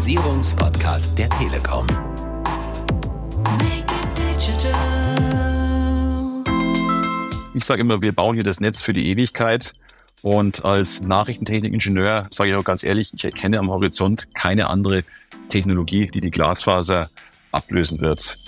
Digitalisierungspodcast der Telekom. Ich sage immer, wir bauen hier das Netz für die Ewigkeit. Und als Nachrichtentechnikingenieur sage ich auch ganz ehrlich, ich erkenne am Horizont keine andere Technologie, die die Glasfaser ablösen wird.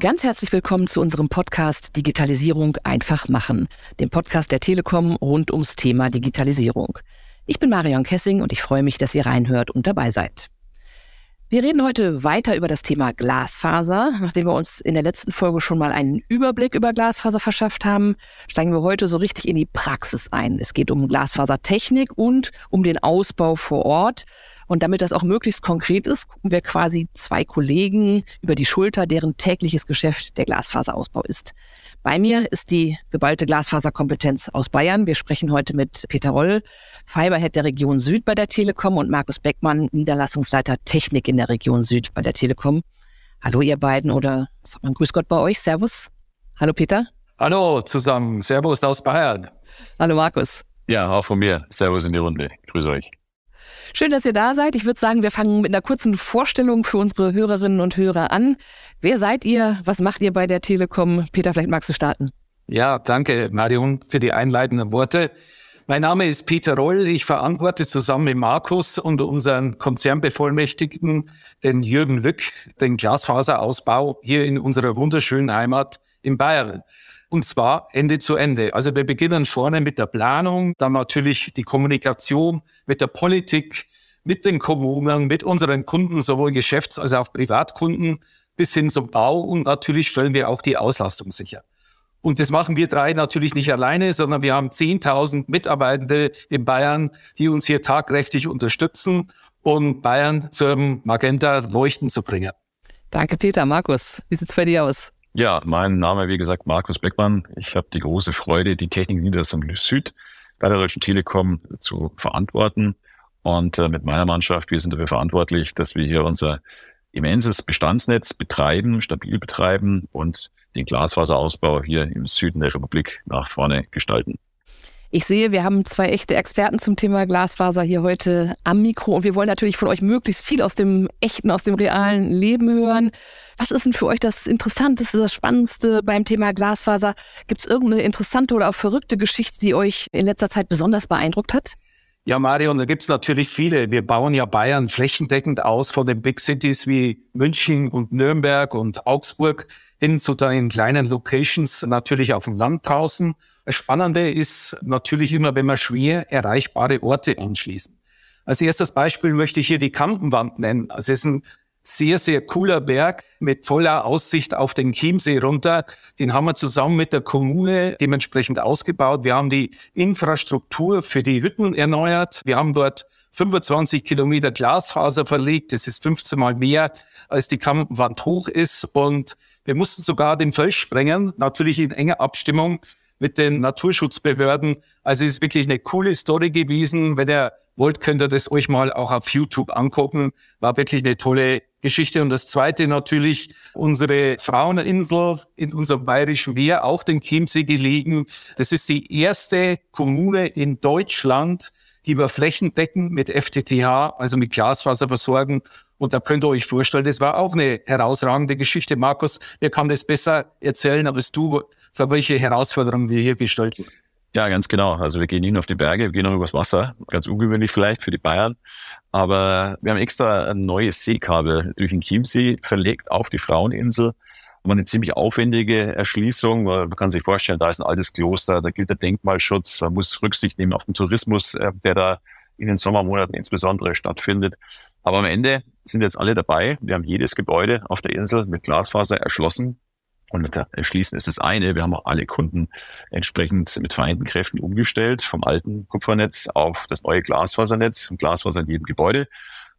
Ganz herzlich willkommen zu unserem Podcast Digitalisierung einfach machen, dem Podcast der Telekom rund ums Thema Digitalisierung. Ich bin Marion Kessing und ich freue mich, dass ihr reinhört und dabei seid. Wir reden heute weiter über das Thema Glasfaser. Nachdem wir uns in der letzten Folge schon mal einen Überblick über Glasfaser verschafft haben, steigen wir heute so richtig in die Praxis ein. Es geht um Glasfasertechnik und um den Ausbau vor Ort. Und damit das auch möglichst konkret ist, gucken wir quasi zwei Kollegen über die Schulter, deren tägliches Geschäft der Glasfaserausbau ist. Bei mir ist die geballte Glasfaserkompetenz aus Bayern. Wir sprechen heute mit Peter Roll, Fiberhead der Region Süd bei der Telekom und Markus Beckmann, Niederlassungsleiter Technik in der Region Süd bei der Telekom. Hallo ihr beiden oder sagt man Grüß Gott bei euch. Servus. Hallo Peter. Hallo zusammen. Servus aus Bayern. Hallo Markus. Ja, auch von mir. Servus in die Runde. Grüß euch. Schön, dass ihr da seid. Ich würde sagen, wir fangen mit einer kurzen Vorstellung für unsere Hörerinnen und Hörer an. Wer seid ihr? Was macht ihr bei der Telekom? Peter, vielleicht magst du starten. Ja, danke, Marion, für die einleitenden Worte. Mein Name ist Peter Roll. Ich verantworte zusammen mit Markus und unseren Konzernbevollmächtigten, den Jürgen Lück, den Glasfaserausbau hier in unserer wunderschönen Heimat in Bayern. Und zwar Ende zu Ende. Also wir beginnen vorne mit der Planung, dann natürlich die Kommunikation mit der Politik, mit den Kommunen, mit unseren Kunden, sowohl Geschäfts- als auch Privatkunden, bis hin zum Bau. Und natürlich stellen wir auch die Auslastung sicher. Und das machen wir drei natürlich nicht alleine, sondern wir haben 10.000 Mitarbeitende in Bayern, die uns hier tagkräftig unterstützen und Bayern zum Magenta Leuchten zu bringen. Danke, Peter. Markus, wie sieht's bei dir aus? Ja, mein Name, wie gesagt, Markus Beckmann. Ich habe die große Freude, die Technik Niederlassung Süd bei der Deutschen Telekom zu verantworten. Und äh, mit meiner Mannschaft, wir sind dafür verantwortlich, dass wir hier unser immenses Bestandsnetz betreiben, stabil betreiben und den Glasfaserausbau hier im Süden der Republik nach vorne gestalten. Ich sehe, wir haben zwei echte Experten zum Thema Glasfaser hier heute am Mikro und wir wollen natürlich von euch möglichst viel aus dem echten, aus dem realen Leben hören. Was ist denn für euch das Interessanteste, das Spannendste beim Thema Glasfaser? Gibt es irgendeine interessante oder auch verrückte Geschichte, die euch in letzter Zeit besonders beeindruckt hat? Ja, Marion, da gibt's natürlich viele. Wir bauen ja Bayern flächendeckend aus von den Big Cities wie München und Nürnberg und Augsburg hin zu den kleinen Locations, natürlich auf dem Land draußen. Das Spannende ist natürlich immer, wenn wir schwer erreichbare Orte anschließen. Als erstes Beispiel möchte ich hier die Kampenwand nennen. Also es ist ein sehr, sehr cooler Berg mit toller Aussicht auf den Chiemsee runter. Den haben wir zusammen mit der Kommune dementsprechend ausgebaut. Wir haben die Infrastruktur für die Hütten erneuert. Wir haben dort 25 Kilometer Glasfaser verlegt. Das ist 15 Mal mehr, als die Kampenwand hoch ist. Und wir mussten sogar den Fels sprengen, natürlich in enger Abstimmung mit den Naturschutzbehörden. Also es ist wirklich eine coole Story gewesen. Wenn ihr wollt, könnt ihr das euch mal auch auf YouTube angucken. War wirklich eine tolle Geschichte. Und das zweite natürlich unsere Fraueninsel in unserem bayerischen Meer, auch den Chiemsee gelegen. Das ist die erste Kommune in Deutschland, die wir flächendeckend mit FTTH, also mit Glasfaser versorgen. Und da könnt ihr euch vorstellen, das war auch eine herausragende Geschichte. Markus, wer kann das besser erzählen als du, für welche Herausforderungen wir hier gestellt? Ja, ganz genau. Also wir gehen nur auf die Berge, wir gehen auch übers Wasser. Ganz ungewöhnlich vielleicht für die Bayern. Aber wir haben extra ein neues Seekabel durch den Chiemsee verlegt auf die Fraueninsel. Und eine ziemlich aufwendige Erschließung. Man kann sich vorstellen, da ist ein altes Kloster, da gilt der Denkmalschutz, man muss Rücksicht nehmen auf den Tourismus, äh, der da in den Sommermonaten insbesondere stattfindet. Aber am Ende sind jetzt alle dabei. Wir haben jedes Gebäude auf der Insel mit Glasfaser erschlossen. Und mit der Erschließen ist das eine. Wir haben auch alle Kunden entsprechend mit vereinten Kräften umgestellt vom alten Kupfernetz auf das neue Glasfasernetz und Glasfaser in jedem Gebäude.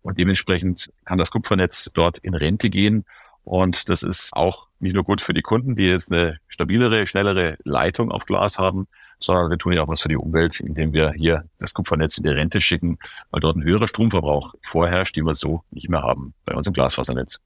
Und dementsprechend kann das Kupfernetz dort in Rente gehen. Und das ist auch nicht nur gut für die Kunden, die jetzt eine stabilere, schnellere Leitung auf Glas haben, sondern wir tun ja auch was für die Umwelt, indem wir hier das Kupfernetz in die Rente schicken, weil dort ein höherer Stromverbrauch vorherrscht, den wir so nicht mehr haben bei unserem Glasfasernetz.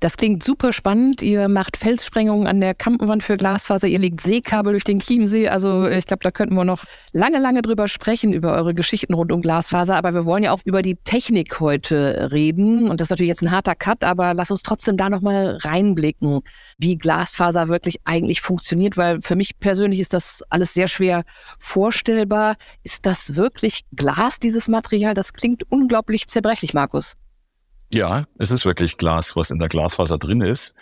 Das klingt super spannend. Ihr macht Felssprengungen an der Kampenwand für Glasfaser, ihr legt Seekabel durch den Chiemsee. Also ich glaube, da könnten wir noch lange, lange drüber sprechen, über eure Geschichten rund um Glasfaser. Aber wir wollen ja auch über die Technik heute reden. Und das ist natürlich jetzt ein harter Cut, aber lass uns trotzdem da nochmal reinblicken, wie Glasfaser wirklich eigentlich funktioniert, weil für mich persönlich ist das alles sehr schwer vorstellbar. Ist das wirklich Glas, dieses Material? Das klingt unglaublich zerbrechlich, Markus. Ja, es ist wirklich Glas, was in der Glasfaser drin ist.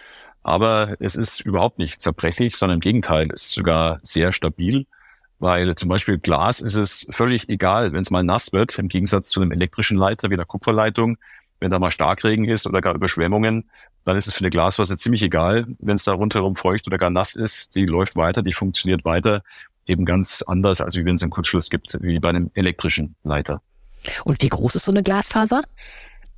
Aber es ist überhaupt nicht zerbrechlich, sondern im Gegenteil, es ist sogar sehr stabil. Weil zum Beispiel Glas ist es völlig egal, wenn es mal nass wird, im Gegensatz zu einem elektrischen Leiter wie der Kupferleitung. Wenn da mal Starkregen ist oder gar Überschwemmungen, dann ist es für eine Glasfaser ziemlich egal. Wenn es da rundherum feucht oder gar nass ist, die läuft weiter, die funktioniert weiter. Eben ganz anders, als wenn es einen Kurzschluss gibt, wie bei einem elektrischen Leiter. Und wie groß ist so eine Glasfaser?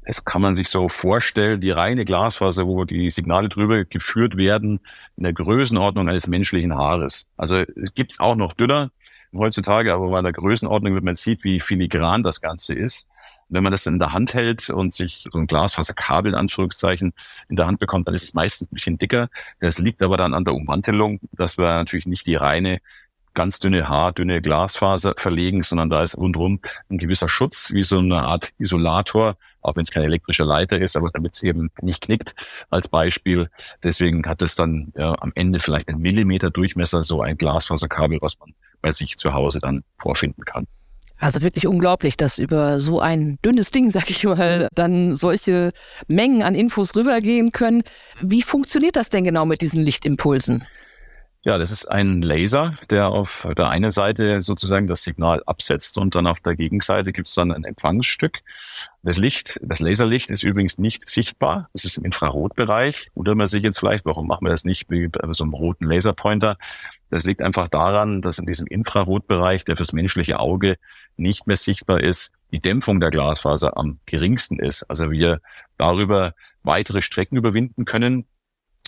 Es kann man sich so vorstellen, die reine Glasfaser, wo die Signale drüber geführt werden, in der Größenordnung eines menschlichen Haares. Also es gibt's auch noch dünner heutzutage, aber bei der Größenordnung, wenn man sieht, wie filigran das Ganze ist, wenn man das in der Hand hält und sich so ein Glasfaserkabel in Anführungszeichen in der Hand bekommt, dann ist es meistens ein bisschen dicker. Das liegt aber dann an der Ummantelung, dass wir natürlich nicht die reine ganz dünne Haar, dünne Glasfaser verlegen, sondern da ist rundherum ein gewisser Schutz, wie so eine Art Isolator, auch wenn es kein elektrischer Leiter ist, aber damit es eben nicht knickt als Beispiel. Deswegen hat es dann ja, am Ende vielleicht einen Millimeter Durchmesser, so ein Glasfaserkabel, was man bei sich zu Hause dann vorfinden kann. Also wirklich unglaublich, dass über so ein dünnes Ding, sag ich mal, dann solche Mengen an Infos rübergehen können. Wie funktioniert das denn genau mit diesen Lichtimpulsen? Ja, das ist ein Laser, der auf der einen Seite sozusagen das Signal absetzt und dann auf der Gegenseite gibt es dann ein Empfangsstück. Das Licht, das Laserlicht ist übrigens nicht sichtbar. Das ist im Infrarotbereich. Oder man sich jetzt vielleicht, warum machen wir das nicht bei so einem roten Laserpointer? Das liegt einfach daran, dass in diesem Infrarotbereich, der fürs menschliche Auge nicht mehr sichtbar ist, die Dämpfung der Glasfaser am geringsten ist. Also wir darüber weitere Strecken überwinden können,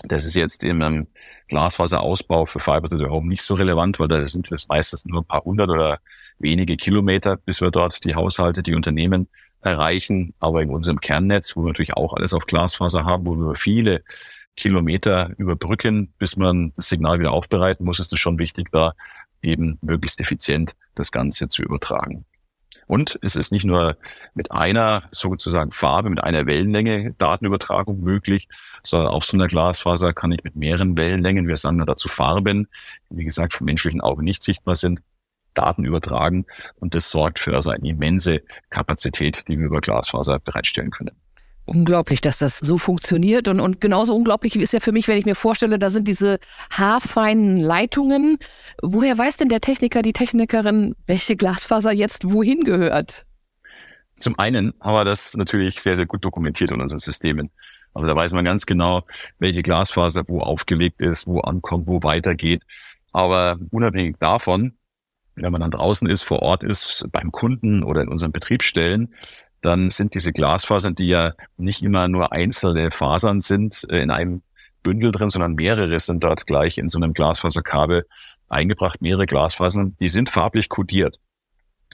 das ist jetzt im Glasfaserausbau für Fiber to the Home nicht so relevant, weil da sind es meistens nur ein paar hundert oder wenige Kilometer, bis wir dort die Haushalte, die Unternehmen erreichen. Aber in unserem Kernnetz, wo wir natürlich auch alles auf Glasfaser haben, wo wir viele Kilometer überbrücken, bis man das Signal wieder aufbereiten muss, ist es schon wichtig, da eben möglichst effizient das Ganze zu übertragen. Und es ist nicht nur mit einer sozusagen Farbe, mit einer Wellenlänge Datenübertragung möglich, sondern auf so einer Glasfaser kann ich mit mehreren Wellenlängen, wir sagen dazu Farben, wie gesagt vom menschlichen Auge nicht sichtbar sind, Daten übertragen. Und das sorgt für also eine immense Kapazität, die wir über Glasfaser bereitstellen können unglaublich, dass das so funktioniert. Und, und genauso unglaublich ist ja für mich, wenn ich mir vorstelle, da sind diese haarfeinen Leitungen. Woher weiß denn der Techniker, die Technikerin, welche Glasfaser jetzt wohin gehört? Zum einen haben wir das natürlich sehr, sehr gut dokumentiert in unseren Systemen. Also da weiß man ganz genau, welche Glasfaser wo aufgelegt ist, wo ankommt, wo weitergeht. Aber unabhängig davon, wenn man dann draußen ist, vor Ort ist, beim Kunden oder in unseren Betriebsstellen, dann sind diese Glasfasern, die ja nicht immer nur einzelne Fasern sind, äh, in einem Bündel drin, sondern mehrere sind dort gleich in so einem Glasfaserkabel eingebracht, mehrere Glasfasern, die sind farblich kodiert.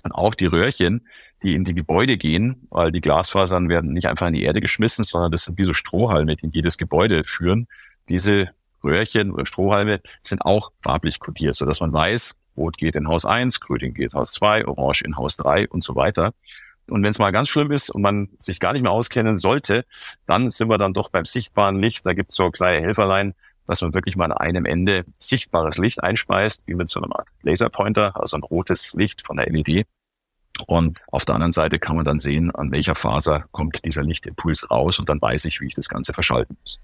Und auch die Röhrchen, die in die Gebäude gehen, weil die Glasfasern werden nicht einfach in die Erde geschmissen, sondern das sind wie so Strohhalme, die in jedes Gebäude führen. Diese Röhrchen oder Strohhalme sind auch farblich kodiert, sodass man weiß, Rot geht in Haus 1, Grün geht in Haus 2, Orange in Haus 3 und so weiter. Und wenn es mal ganz schlimm ist und man sich gar nicht mehr auskennen sollte, dann sind wir dann doch beim sichtbaren Licht. Da gibt es so kleine Helferlein, dass man wirklich mal an einem Ende sichtbares Licht einspeist, wie mit so einem Laserpointer, also ein rotes Licht von der LED. Und auf der anderen Seite kann man dann sehen, an welcher Faser kommt dieser Lichtimpuls raus und dann weiß ich, wie ich das Ganze verschalten muss.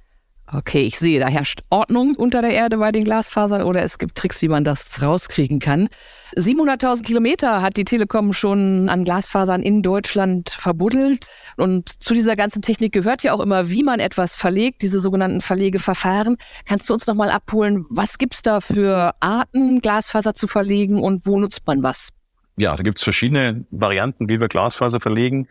Okay, ich sehe, da herrscht Ordnung unter der Erde bei den Glasfasern oder es gibt Tricks, wie man das rauskriegen kann. 700.000 Kilometer hat die Telekom schon an Glasfasern in Deutschland verbuddelt. Und zu dieser ganzen Technik gehört ja auch immer, wie man etwas verlegt, diese sogenannten Verlegeverfahren. Kannst du uns noch mal abholen, was gibt es da für Arten, Glasfaser zu verlegen und wo nutzt man was? Ja, da gibt es verschiedene Varianten, wie wir Glasfaser verlegen.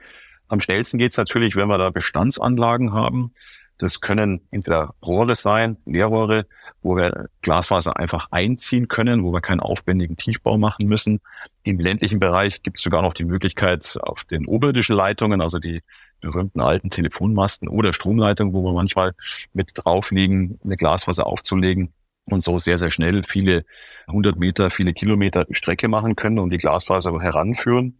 Am schnellsten geht es natürlich, wenn wir da Bestandsanlagen haben. Das können entweder Rohre sein, Leerrohre, wo wir Glasfaser einfach einziehen können, wo wir keinen aufwendigen Tiefbau machen müssen. Im ländlichen Bereich gibt es sogar noch die Möglichkeit auf den oberirdischen Leitungen, also die berühmten alten Telefonmasten oder Stromleitungen, wo wir manchmal mit drauf liegen, eine Glasfaser aufzulegen und so sehr, sehr schnell viele hundert Meter, viele Kilometer Strecke machen können und die Glasfaser heranführen.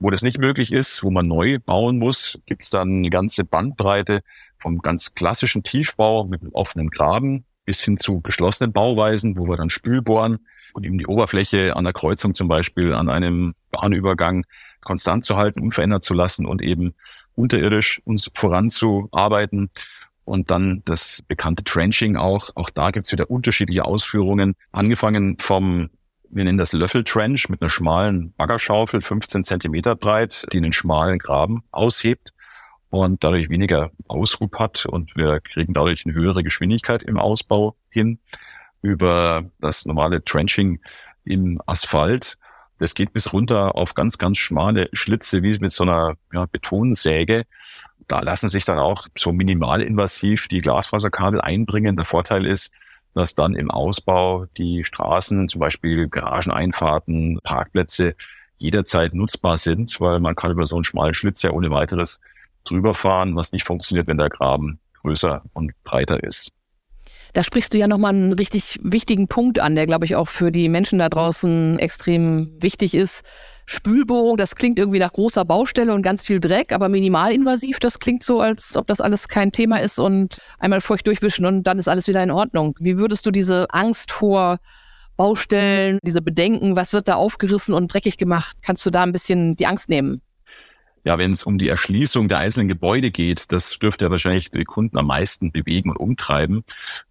Wo das nicht möglich ist, wo man neu bauen muss, gibt es dann eine ganze Bandbreite vom ganz klassischen Tiefbau mit einem offenen Graben bis hin zu geschlossenen Bauweisen, wo wir dann Spül bohren und eben die Oberfläche an der Kreuzung zum Beispiel an einem Bahnübergang konstant zu halten, unverändert zu lassen und eben unterirdisch uns voranzuarbeiten. Und dann das bekannte Trenching auch. Auch da gibt's wieder unterschiedliche Ausführungen. Angefangen vom, wir nennen das Löffeltrench mit einer schmalen Baggerschaufel, 15 Zentimeter breit, die einen schmalen Graben aushebt und dadurch weniger Ausrup hat. Und wir kriegen dadurch eine höhere Geschwindigkeit im Ausbau hin über das normale Trenching im Asphalt das geht bis runter auf ganz, ganz schmale Schlitze, wie mit so einer ja, Betonsäge. Da lassen sich dann auch so minimalinvasiv die Glasfaserkabel einbringen. Der Vorteil ist, dass dann im Ausbau die Straßen, zum Beispiel Garageneinfahrten, Parkplätze jederzeit nutzbar sind, weil man kann über so einen schmalen Schlitz ja ohne weiteres drüber fahren, was nicht funktioniert, wenn der Graben größer und breiter ist. Da sprichst du ja nochmal einen richtig wichtigen Punkt an, der, glaube ich, auch für die Menschen da draußen extrem wichtig ist. Spülbohrung, das klingt irgendwie nach großer Baustelle und ganz viel Dreck, aber minimalinvasiv, das klingt so, als ob das alles kein Thema ist und einmal feucht durchwischen und dann ist alles wieder in Ordnung. Wie würdest du diese Angst vor Baustellen, diese Bedenken, was wird da aufgerissen und dreckig gemacht, kannst du da ein bisschen die Angst nehmen? Ja, wenn es um die Erschließung der einzelnen Gebäude geht, das dürfte ja wahrscheinlich die Kunden am meisten bewegen und umtreiben.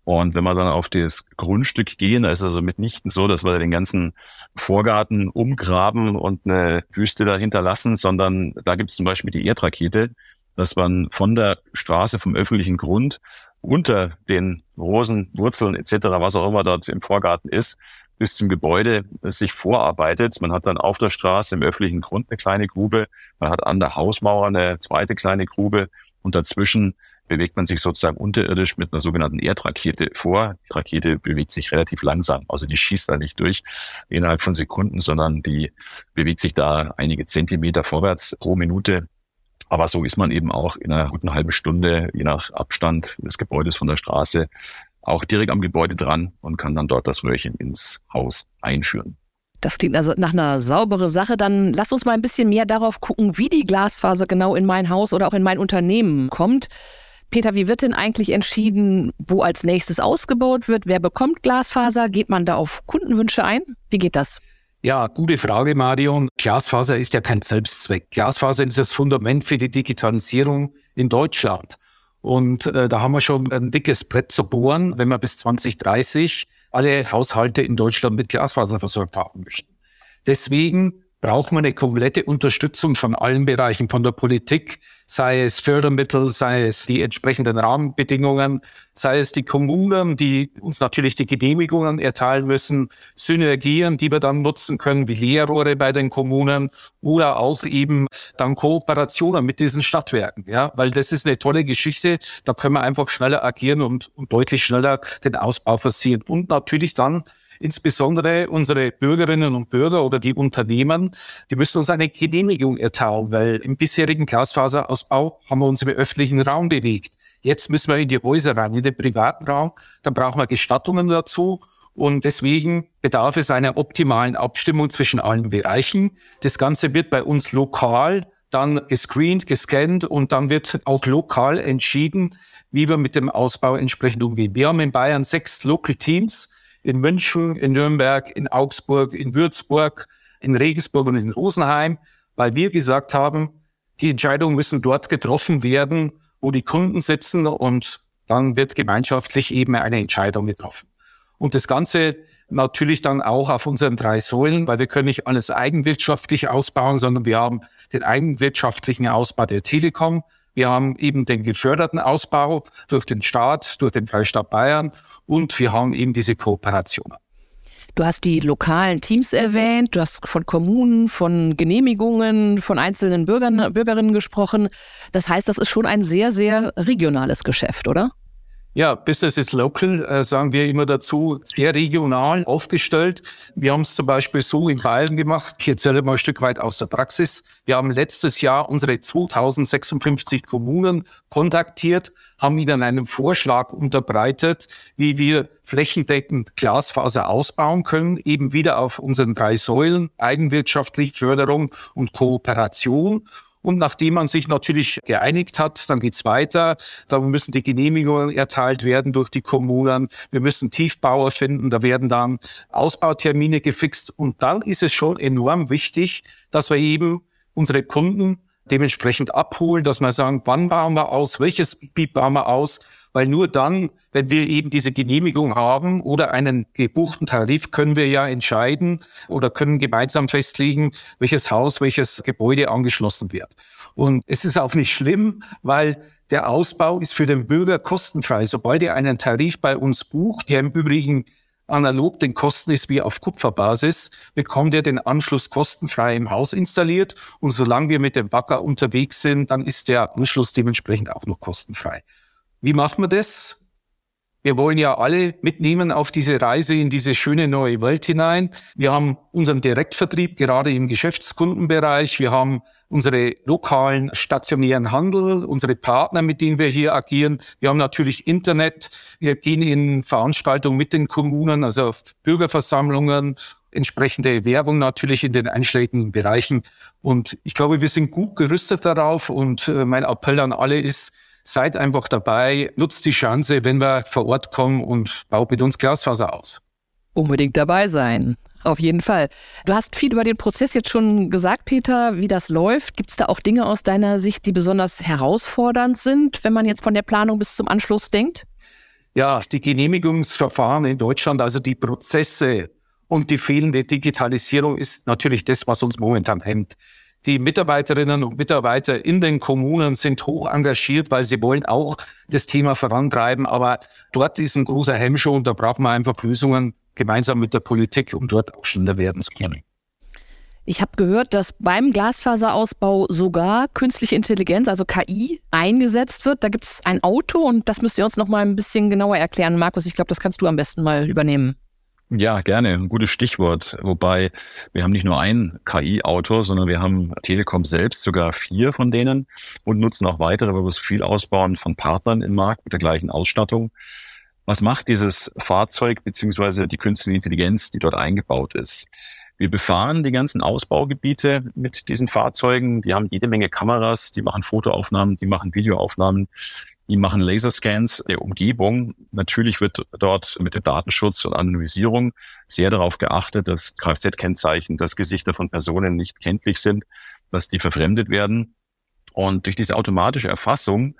Und wenn wir dann auf das Grundstück gehen, da ist also mitnichten so, dass wir den ganzen Vorgarten umgraben und eine Wüste dahinter lassen, sondern da gibt es zum Beispiel die Erdrakete, dass man von der Straße vom öffentlichen Grund unter den Rosen, Wurzeln etc., was auch immer dort im Vorgarten ist, bis zum Gebäude sich vorarbeitet. Man hat dann auf der Straße im öffentlichen Grund eine kleine Grube, man hat an der Hausmauer eine zweite kleine Grube und dazwischen bewegt man sich sozusagen unterirdisch mit einer sogenannten Erdrakete vor. Die Rakete bewegt sich relativ langsam, also die schießt da nicht durch innerhalb von Sekunden, sondern die bewegt sich da einige Zentimeter vorwärts pro Minute. Aber so ist man eben auch in einer guten halben Stunde, je nach Abstand des Gebäudes von der Straße, auch direkt am Gebäude dran und kann dann dort das Röhrchen ins Haus einführen. Das klingt also nach einer sauberen Sache. Dann lass uns mal ein bisschen mehr darauf gucken, wie die Glasfaser genau in mein Haus oder auch in mein Unternehmen kommt. Peter, wie wird denn eigentlich entschieden, wo als nächstes ausgebaut wird? Wer bekommt Glasfaser? Geht man da auf Kundenwünsche ein? Wie geht das? Ja, gute Frage, Marion. Glasfaser ist ja kein Selbstzweck. Glasfaser ist das Fundament für die Digitalisierung in Deutschland. Und äh, da haben wir schon ein dickes Brett zu bohren, wenn wir bis 2030 alle Haushalte in Deutschland mit Glasfaser versorgt haben möchten. Deswegen braucht man eine komplette Unterstützung von allen Bereichen, von der Politik, sei es Fördermittel, sei es die entsprechenden Rahmenbedingungen, sei es die Kommunen, die uns natürlich die Genehmigungen erteilen müssen, Synergien, die wir dann nutzen können, wie Leerrohre bei den Kommunen oder auch eben dann Kooperationen mit diesen Stadtwerken, ja, weil das ist eine tolle Geschichte, da können wir einfach schneller agieren und, und deutlich schneller den Ausbau forcieren und natürlich dann insbesondere unsere Bürgerinnen und Bürger oder die Unternehmen, die müssen uns eine Genehmigung erteilen, weil im bisherigen Glasfaserausbau haben wir uns im öffentlichen Raum bewegt. Jetzt müssen wir in die Häuser rein, in den privaten Raum. Dann brauchen wir Gestattungen dazu. Und deswegen bedarf es einer optimalen Abstimmung zwischen allen Bereichen. Das Ganze wird bei uns lokal dann gescreent, gescannt und dann wird auch lokal entschieden, wie wir mit dem Ausbau entsprechend umgehen. Wir haben in Bayern sechs Local Teams, in München, in Nürnberg, in Augsburg, in Würzburg, in Regensburg und in Rosenheim, weil wir gesagt haben, die Entscheidungen müssen dort getroffen werden, wo die Kunden sitzen und dann wird gemeinschaftlich eben eine Entscheidung getroffen. Und das Ganze natürlich dann auch auf unseren drei Säulen, weil wir können nicht alles eigenwirtschaftlich ausbauen, sondern wir haben den eigenwirtschaftlichen Ausbau der Telekom, wir haben eben den geförderten Ausbau durch den Staat, durch den Freistaat Bayern und wir haben eben diese Kooperation. Du hast die lokalen Teams erwähnt, du hast von Kommunen, von Genehmigungen, von einzelnen Bürgern, Bürgerinnen gesprochen. Das heißt, das ist schon ein sehr, sehr regionales Geschäft, oder? Ja, Business is local, äh, sagen wir immer dazu, sehr regional aufgestellt. Wir haben es zum Beispiel so in Bayern gemacht. Ich erzähle mal ein Stück weit aus der Praxis. Wir haben letztes Jahr unsere 2056 Kommunen kontaktiert, haben ihnen einen Vorschlag unterbreitet, wie wir flächendeckend Glasfaser ausbauen können, eben wieder auf unseren drei Säulen, eigenwirtschaftlich, Förderung und Kooperation. Und nachdem man sich natürlich geeinigt hat, dann geht's weiter. Da müssen die Genehmigungen erteilt werden durch die Kommunen. Wir müssen Tiefbauer finden. Da werden dann Ausbautermine gefixt. Und dann ist es schon enorm wichtig, dass wir eben unsere Kunden dementsprechend abholen, dass wir sagen, wann bauen wir aus, welches Gebiet bauen wir aus, weil nur dann, wenn wir eben diese Genehmigung haben oder einen gebuchten Tarif, können wir ja entscheiden oder können gemeinsam festlegen, welches Haus, welches Gebäude angeschlossen wird. Und es ist auch nicht schlimm, weil der Ausbau ist für den Bürger kostenfrei. Sobald er einen Tarif bei uns bucht, der im Übrigen analog den Kosten ist wie auf Kupferbasis, bekommt er den Anschluss kostenfrei im Haus installiert. Und solange wir mit dem Bagger unterwegs sind, dann ist der Anschluss dementsprechend auch noch kostenfrei. Wie machen wir das? Wir wollen ja alle mitnehmen auf diese Reise in diese schöne neue Welt hinein. Wir haben unseren Direktvertrieb gerade im Geschäftskundenbereich. Wir haben unsere lokalen stationären Handel, unsere Partner, mit denen wir hier agieren. Wir haben natürlich Internet. Wir gehen in Veranstaltungen mit den Kommunen, also auf Bürgerversammlungen, entsprechende Werbung natürlich in den einschlägigen Bereichen. Und ich glaube, wir sind gut gerüstet darauf. Und äh, mein Appell an alle ist, seid einfach dabei, nutzt die Chance, wenn wir vor Ort kommen und baut mit uns Glasfaser aus. Unbedingt dabei sein. Auf jeden Fall. Du hast viel über den Prozess jetzt schon gesagt, Peter, wie das läuft. Gibt es da auch Dinge aus deiner Sicht, die besonders herausfordernd sind, wenn man jetzt von der Planung bis zum Anschluss denkt? Ja, die Genehmigungsverfahren in Deutschland, also die Prozesse und die fehlende Digitalisierung ist natürlich das, was uns momentan hemmt. Die Mitarbeiterinnen und Mitarbeiter in den Kommunen sind hoch engagiert, weil sie wollen auch das Thema vorantreiben. Aber dort ist ein großer Hemmschuh und da braucht man einfach Lösungen gemeinsam mit der Politik, um dort auch schneller werden zu können. Ich habe gehört, dass beim Glasfaserausbau sogar künstliche Intelligenz, also KI, eingesetzt wird. Da gibt es ein Auto und das müsst ihr uns noch mal ein bisschen genauer erklären, Markus. Ich glaube, das kannst du am besten mal übernehmen. Ja, gerne. Ein gutes Stichwort. Wobei wir haben nicht nur ein KI-Auto, sondern wir haben Telekom selbst sogar vier von denen und nutzen auch weitere, weil wir es viel ausbauen von Partnern im Markt mit der gleichen Ausstattung. Was macht dieses Fahrzeug beziehungsweise die künstliche Intelligenz, die dort eingebaut ist? Wir befahren die ganzen Ausbaugebiete mit diesen Fahrzeugen. Die haben jede Menge Kameras, die machen Fotoaufnahmen, die machen Videoaufnahmen. Die machen Laserscans der Umgebung. Natürlich wird dort mit dem Datenschutz und Anonymisierung sehr darauf geachtet, dass Kfz-Kennzeichen, dass Gesichter von Personen nicht kenntlich sind, dass die verfremdet werden. Und durch diese automatische Erfassung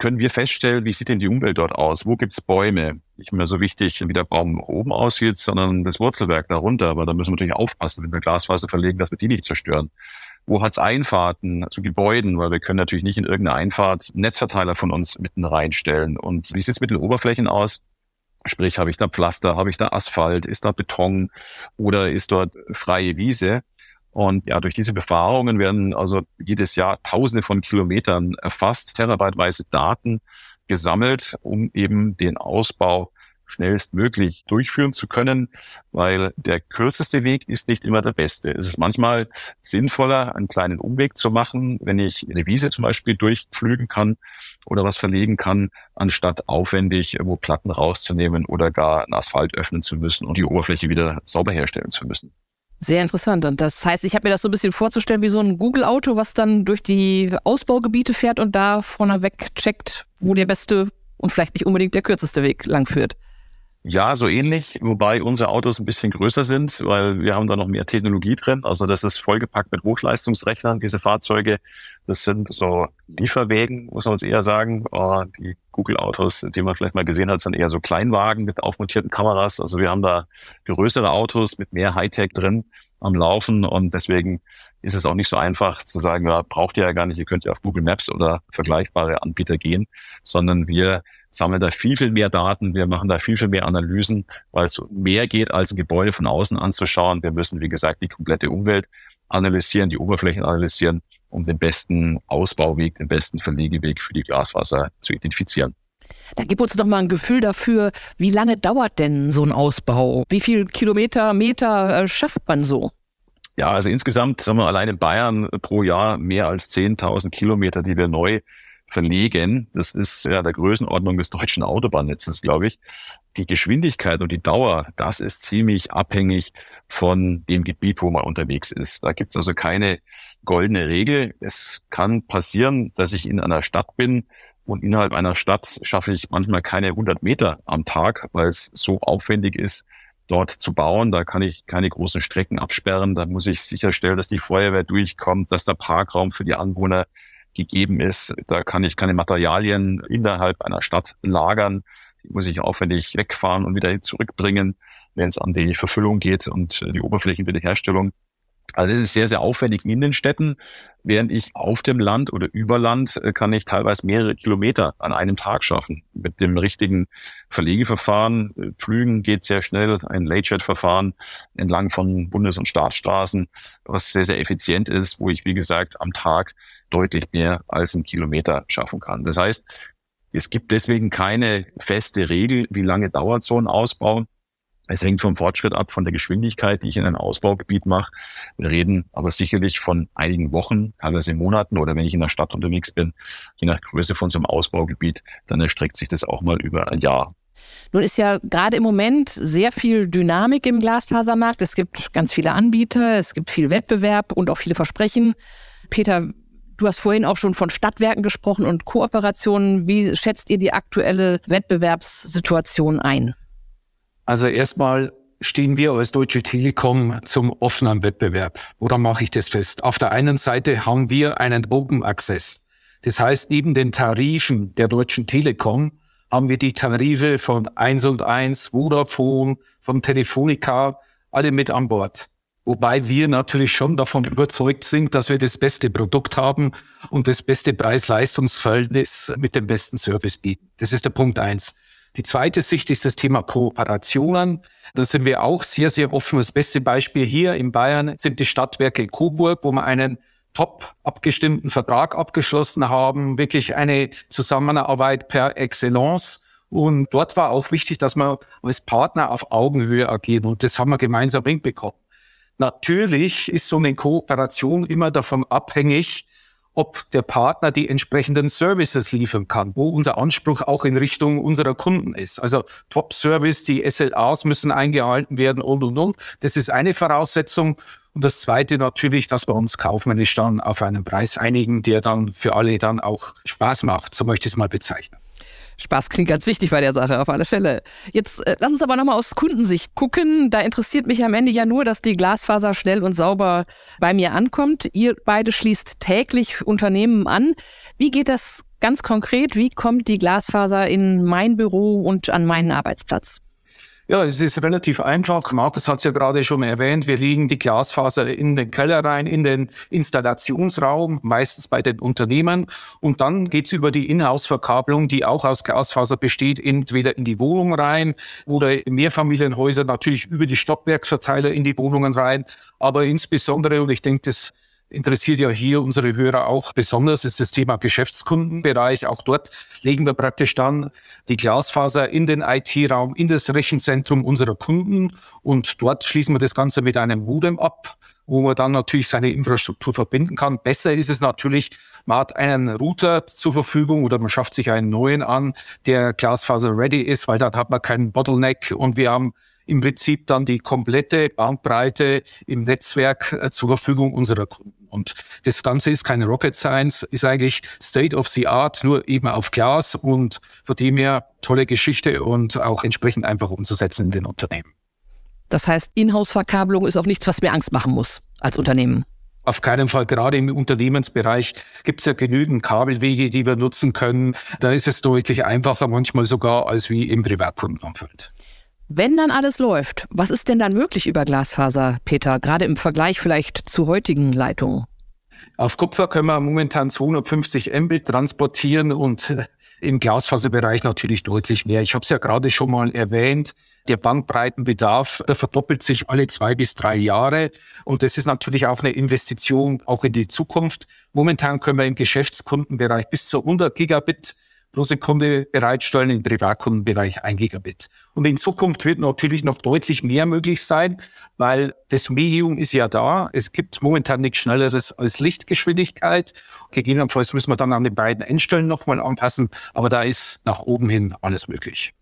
können wir feststellen, wie sieht denn die Umwelt dort aus? Wo gibt's Bäume? Nicht mehr so wichtig, wie der Baum oben aussieht, sondern das Wurzelwerk darunter. Aber da müssen wir natürlich aufpassen, wenn wir Glasfaser verlegen, dass wir die nicht zerstören. Wo hat's Einfahrten zu Gebäuden? Weil wir können natürlich nicht in irgendeine Einfahrt Netzverteiler von uns mitten reinstellen. Und wie sieht's mit den Oberflächen aus? Sprich, habe ich da Pflaster, habe ich da Asphalt, ist da Beton oder ist dort freie Wiese? Und ja, durch diese Befahrungen werden also jedes Jahr Tausende von Kilometern erfasst, terabyteweise Daten gesammelt, um eben den Ausbau schnellstmöglich durchführen zu können, weil der kürzeste Weg ist nicht immer der beste. Es ist manchmal sinnvoller, einen kleinen Umweg zu machen, wenn ich eine Wiese zum Beispiel durchpflügen kann oder was verlegen kann, anstatt aufwendig irgendwo Platten rauszunehmen oder gar einen Asphalt öffnen zu müssen und die Oberfläche wieder sauber herstellen zu müssen. Sehr interessant. Und das heißt, ich habe mir das so ein bisschen vorzustellen wie so ein Google-Auto, was dann durch die Ausbaugebiete fährt und da vorneweg checkt, wo der beste und vielleicht nicht unbedingt der kürzeste Weg langführt. Ja, so ähnlich, wobei unsere Autos ein bisschen größer sind, weil wir haben da noch mehr Technologie drin. Also das ist vollgepackt mit Hochleistungsrechnern, diese Fahrzeuge. Das sind so Lieferwägen, muss man uns eher sagen. Oh, die Google-Autos, die man vielleicht mal gesehen hat, sind eher so Kleinwagen mit aufmontierten Kameras. Also wir haben da größere Autos mit mehr Hightech drin am Laufen und deswegen ist es auch nicht so einfach zu sagen, ja, braucht ihr ja gar nicht, ihr könnt ja auf Google Maps oder vergleichbare Anbieter gehen, sondern wir sammeln da viel, viel mehr Daten, wir machen da viel, viel mehr Analysen, weil es mehr geht, als ein Gebäude von außen anzuschauen. Wir müssen, wie gesagt, die komplette Umwelt analysieren, die Oberflächen analysieren, um den besten Ausbauweg, den besten Verlegeweg für die Glasfaser zu identifizieren. Da gib uns doch mal ein Gefühl dafür, wie lange dauert denn so ein Ausbau? Wie viel Kilometer, Meter äh, schafft man so? Ja, also insgesamt sagen wir allein in Bayern pro Jahr mehr als 10.000 Kilometer, die wir neu verlegen. Das ist ja der Größenordnung des deutschen Autobahnnetzes, glaube ich. Die Geschwindigkeit und die Dauer, das ist ziemlich abhängig von dem Gebiet, wo man unterwegs ist. Da gibt es also keine goldene Regel. Es kann passieren, dass ich in einer Stadt bin und innerhalb einer Stadt schaffe ich manchmal keine 100 Meter am Tag, weil es so aufwendig ist, dort zu bauen. Da kann ich keine großen Strecken absperren. Da muss ich sicherstellen, dass die Feuerwehr durchkommt, dass der Parkraum für die Anwohner gegeben ist. Da kann ich keine Materialien innerhalb einer Stadt lagern. Die muss ich aufwendig wegfahren und wieder zurückbringen, wenn es an die Verfüllung geht und die Oberflächenwiederherstellung. Also das ist sehr, sehr aufwendig in den Städten, während ich auf dem Land oder über Land äh, kann ich teilweise mehrere Kilometer an einem Tag schaffen. Mit dem richtigen Verlegeverfahren, äh, Flügen geht sehr schnell, ein Late-Chat-Verfahren entlang von Bundes- und Staatsstraßen, was sehr, sehr effizient ist, wo ich, wie gesagt, am Tag deutlich mehr als einen Kilometer schaffen kann. Das heißt, es gibt deswegen keine feste Regel, wie lange dauert so ein Ausbau. Es hängt vom Fortschritt ab, von der Geschwindigkeit, die ich in einem Ausbaugebiet mache. Wir reden aber sicherlich von einigen Wochen, teilweise Monaten oder wenn ich in der Stadt unterwegs bin, je nach Größe von so einem Ausbaugebiet, dann erstreckt sich das auch mal über ein Jahr. Nun ist ja gerade im Moment sehr viel Dynamik im Glasfasermarkt. Es gibt ganz viele Anbieter, es gibt viel Wettbewerb und auch viele Versprechen. Peter, du hast vorhin auch schon von Stadtwerken gesprochen und Kooperationen. Wie schätzt ihr die aktuelle Wettbewerbssituation ein? Also erstmal stehen wir als Deutsche Telekom zum offenen Wettbewerb. Oder mache ich das fest? Auf der einen Seite haben wir einen Open Access. Das heißt, neben den Tarifen der Deutschen Telekom haben wir die Tarife von 1 und 1, Vodafone, von Telefonica, alle mit an Bord. Wobei wir natürlich schon davon überzeugt sind, dass wir das beste Produkt haben und das beste Preis-Leistungs-Verhältnis mit dem besten Service bieten. Das ist der Punkt eins. Die zweite Sicht ist das Thema Kooperationen. Da sind wir auch sehr, sehr offen. Das beste Beispiel hier in Bayern sind die Stadtwerke Coburg, wo wir einen top abgestimmten Vertrag abgeschlossen haben, wirklich eine Zusammenarbeit per Excellence. Und dort war auch wichtig, dass man als Partner auf Augenhöhe agiert. Und das haben wir gemeinsam hinbekommen. Natürlich ist so eine Kooperation immer davon abhängig, ob der Partner die entsprechenden Services liefern kann, wo unser Anspruch auch in Richtung unserer Kunden ist. Also Top-Service, die SLAs müssen eingehalten werden und, und, und. Das ist eine Voraussetzung. Und das Zweite natürlich, dass wir uns kaufmännisch dann auf einen Preis einigen, der dann für alle dann auch Spaß macht. So möchte ich es mal bezeichnen. Spaß klingt ganz wichtig bei der Sache, auf alle Fälle. Jetzt äh, lass uns aber nochmal aus Kundensicht gucken. Da interessiert mich am Ende ja nur, dass die Glasfaser schnell und sauber bei mir ankommt. Ihr beide schließt täglich Unternehmen an. Wie geht das ganz konkret? Wie kommt die Glasfaser in mein Büro und an meinen Arbeitsplatz? Ja, es ist relativ einfach. Markus hat es ja gerade schon erwähnt. Wir legen die Glasfaser in den Keller rein, in den Installationsraum, meistens bei den Unternehmen. Und dann geht's über die Inhouse-Verkabelung, die auch aus Glasfaser besteht, entweder in die Wohnung rein oder in Mehrfamilienhäuser natürlich über die Stockwerksverteiler in die Wohnungen rein. Aber insbesondere, und ich denke, das interessiert ja hier unsere Hörer auch besonders, ist das Thema Geschäftskundenbereich. Auch dort legen wir praktisch dann die Glasfaser in den IT-Raum, in das Rechenzentrum unserer Kunden und dort schließen wir das Ganze mit einem Modem ab, wo man dann natürlich seine Infrastruktur verbinden kann. Besser ist es natürlich, man hat einen Router zur Verfügung oder man schafft sich einen neuen an, der Glasfaser ready ist, weil dann hat man keinen Bottleneck und wir haben im Prinzip dann die komplette Bandbreite im Netzwerk äh, zur Verfügung unserer Kunden. Und das Ganze ist keine Rocket Science, ist eigentlich State of the Art, nur eben auf Glas und von dem her tolle Geschichte und auch entsprechend einfach umzusetzen in den Unternehmen. Das heißt, Inhouse-Verkabelung ist auch nichts, was mir Angst machen muss als Unternehmen. Auf keinen Fall. Gerade im Unternehmensbereich gibt es ja genügend Kabelwege, die wir nutzen können. Da ist es deutlich einfacher, manchmal sogar als wie im Privatkundenumfeld. Wenn dann alles läuft, was ist denn dann möglich über Glasfaser, Peter, gerade im Vergleich vielleicht zu heutigen Leitungen? Auf Kupfer können wir momentan 250 Mbit transportieren und äh, im Glasfaserbereich natürlich deutlich mehr. Ich habe es ja gerade schon mal erwähnt. Der Bandbreitenbedarf, der verdoppelt sich alle zwei bis drei Jahre. Und das ist natürlich auch eine Investition auch in die Zukunft. Momentan können wir im Geschäftskundenbereich bis zu 100 Gigabit pro Sekunde bereitstellen, im Privatkundenbereich 1 Gigabit. Und in Zukunft wird natürlich noch deutlich mehr möglich sein, weil das Medium ist ja da. Es gibt momentan nichts Schnelleres als Lichtgeschwindigkeit. Gegebenenfalls müssen wir dann an den beiden Endstellen nochmal anpassen, aber da ist nach oben hin alles möglich.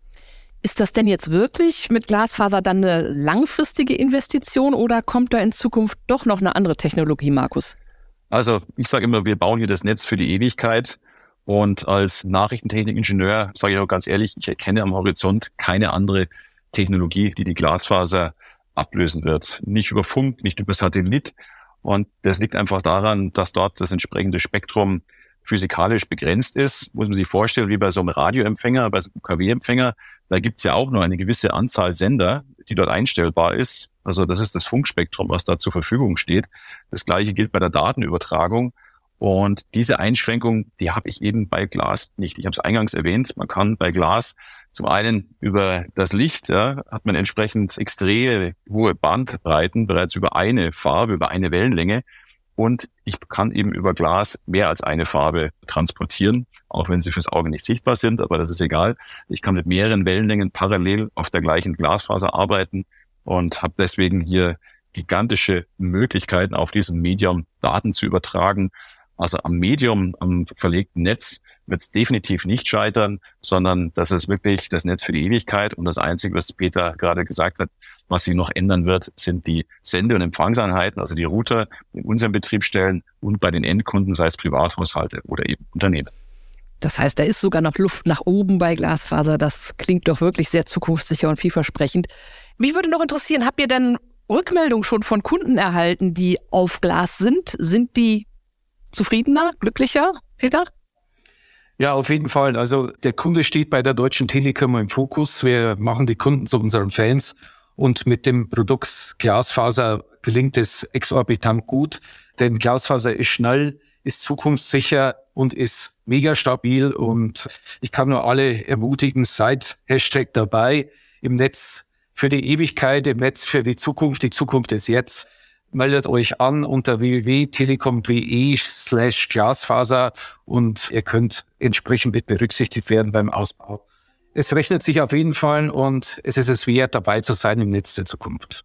Ist das denn jetzt wirklich mit Glasfaser dann eine langfristige Investition oder kommt da in Zukunft doch noch eine andere Technologie, Markus? Also ich sage immer, wir bauen hier das Netz für die Ewigkeit. Und als Nachrichtentechnikingenieur sage ich auch ganz ehrlich, ich erkenne am Horizont keine andere Technologie, die die Glasfaser ablösen wird. Nicht über Funk, nicht über Satellit. Und das liegt einfach daran, dass dort das entsprechende Spektrum physikalisch begrenzt ist. Muss man sich vorstellen, wie bei so einem Radioempfänger, bei so einem UKW-Empfänger, da gibt es ja auch nur eine gewisse Anzahl Sender, die dort einstellbar ist. Also das ist das Funkspektrum, was da zur Verfügung steht. Das gleiche gilt bei der Datenübertragung. Und diese Einschränkung, die habe ich eben bei Glas nicht. Ich habe es eingangs erwähnt, man kann bei Glas zum einen über das Licht, ja, hat man entsprechend extrem hohe Bandbreiten, bereits über eine Farbe, über eine Wellenlänge. Und ich kann eben über Glas mehr als eine Farbe transportieren, auch wenn sie fürs Auge nicht sichtbar sind, aber das ist egal. Ich kann mit mehreren Wellenlängen parallel auf der gleichen Glasfaser arbeiten und habe deswegen hier gigantische Möglichkeiten, auf diesem Medium Daten zu übertragen also am Medium, am verlegten Netz wird es definitiv nicht scheitern, sondern das ist wirklich das Netz für die Ewigkeit. Und das Einzige, was Peter gerade gesagt hat, was sich noch ändern wird, sind die Sende- und Empfangseinheiten, also die Router in unseren Betriebsstellen und bei den Endkunden, sei es Privathaushalte oder eben Unternehmen. Das heißt, da ist sogar noch Luft nach oben bei Glasfaser. Das klingt doch wirklich sehr zukunftssicher und vielversprechend. Mich würde noch interessieren, habt ihr denn Rückmeldungen schon von Kunden erhalten, die auf Glas sind? Sind die zufriedener, glücklicher, Peter? Ja, auf jeden Fall. Also der Kunde steht bei der Deutschen Telekom im Fokus. Wir machen die Kunden zu unseren Fans und mit dem Produkt Glasfaser gelingt es exorbitant gut, denn Glasfaser ist schnell, ist zukunftssicher und ist mega stabil und ich kann nur alle ermutigen, seid Hashtag dabei im Netz für die Ewigkeit, im Netz für die Zukunft. Die Zukunft ist jetzt meldet euch an unter www.telekom.de slash Glasfaser und ihr könnt entsprechend mit berücksichtigt werden beim Ausbau. Es rechnet sich auf jeden Fall und es ist es wert, dabei zu sein im Netz der Zukunft.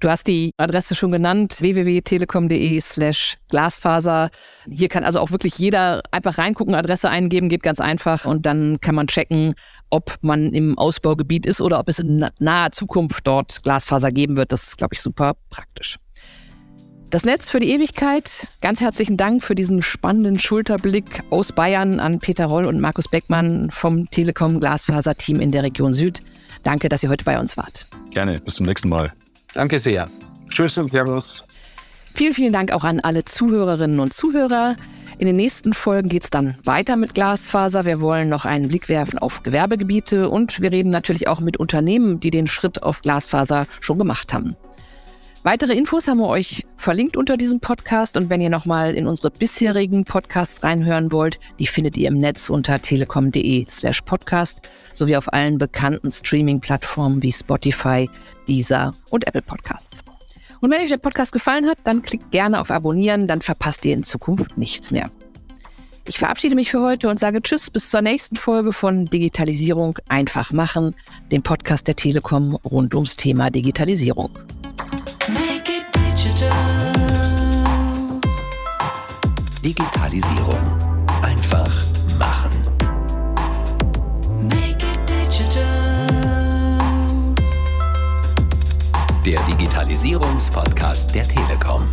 Du hast die Adresse schon genannt, www.telekom.de slash Glasfaser. Hier kann also auch wirklich jeder einfach reingucken, Adresse eingeben, geht ganz einfach und dann kann man checken, ob man im Ausbaugebiet ist oder ob es in naher Zukunft dort Glasfaser geben wird. Das ist, glaube ich, super praktisch. Das Netz für die Ewigkeit. Ganz herzlichen Dank für diesen spannenden Schulterblick aus Bayern an Peter Roll und Markus Beckmann vom Telekom Glasfaser Team in der Region Süd. Danke, dass ihr heute bei uns wart. Gerne, bis zum nächsten Mal. Danke sehr. Tschüss und Servus. Vielen, vielen Dank auch an alle Zuhörerinnen und Zuhörer. In den nächsten Folgen geht es dann weiter mit Glasfaser. Wir wollen noch einen Blick werfen auf Gewerbegebiete und wir reden natürlich auch mit Unternehmen, die den Schritt auf Glasfaser schon gemacht haben. Weitere Infos haben wir euch verlinkt unter diesem Podcast und wenn ihr nochmal in unsere bisherigen Podcasts reinhören wollt, die findet ihr im Netz unter telekom.de slash podcast sowie auf allen bekannten Streaming-Plattformen wie Spotify, Deezer und Apple Podcasts. Und wenn euch der Podcast gefallen hat, dann klickt gerne auf Abonnieren, dann verpasst ihr in Zukunft nichts mehr. Ich verabschiede mich für heute und sage Tschüss bis zur nächsten Folge von Digitalisierung einfach machen, dem Podcast der Telekom rund ums Thema Digitalisierung. Digitalisierung. Einfach machen. Der Digitalisierungspodcast der Telekom.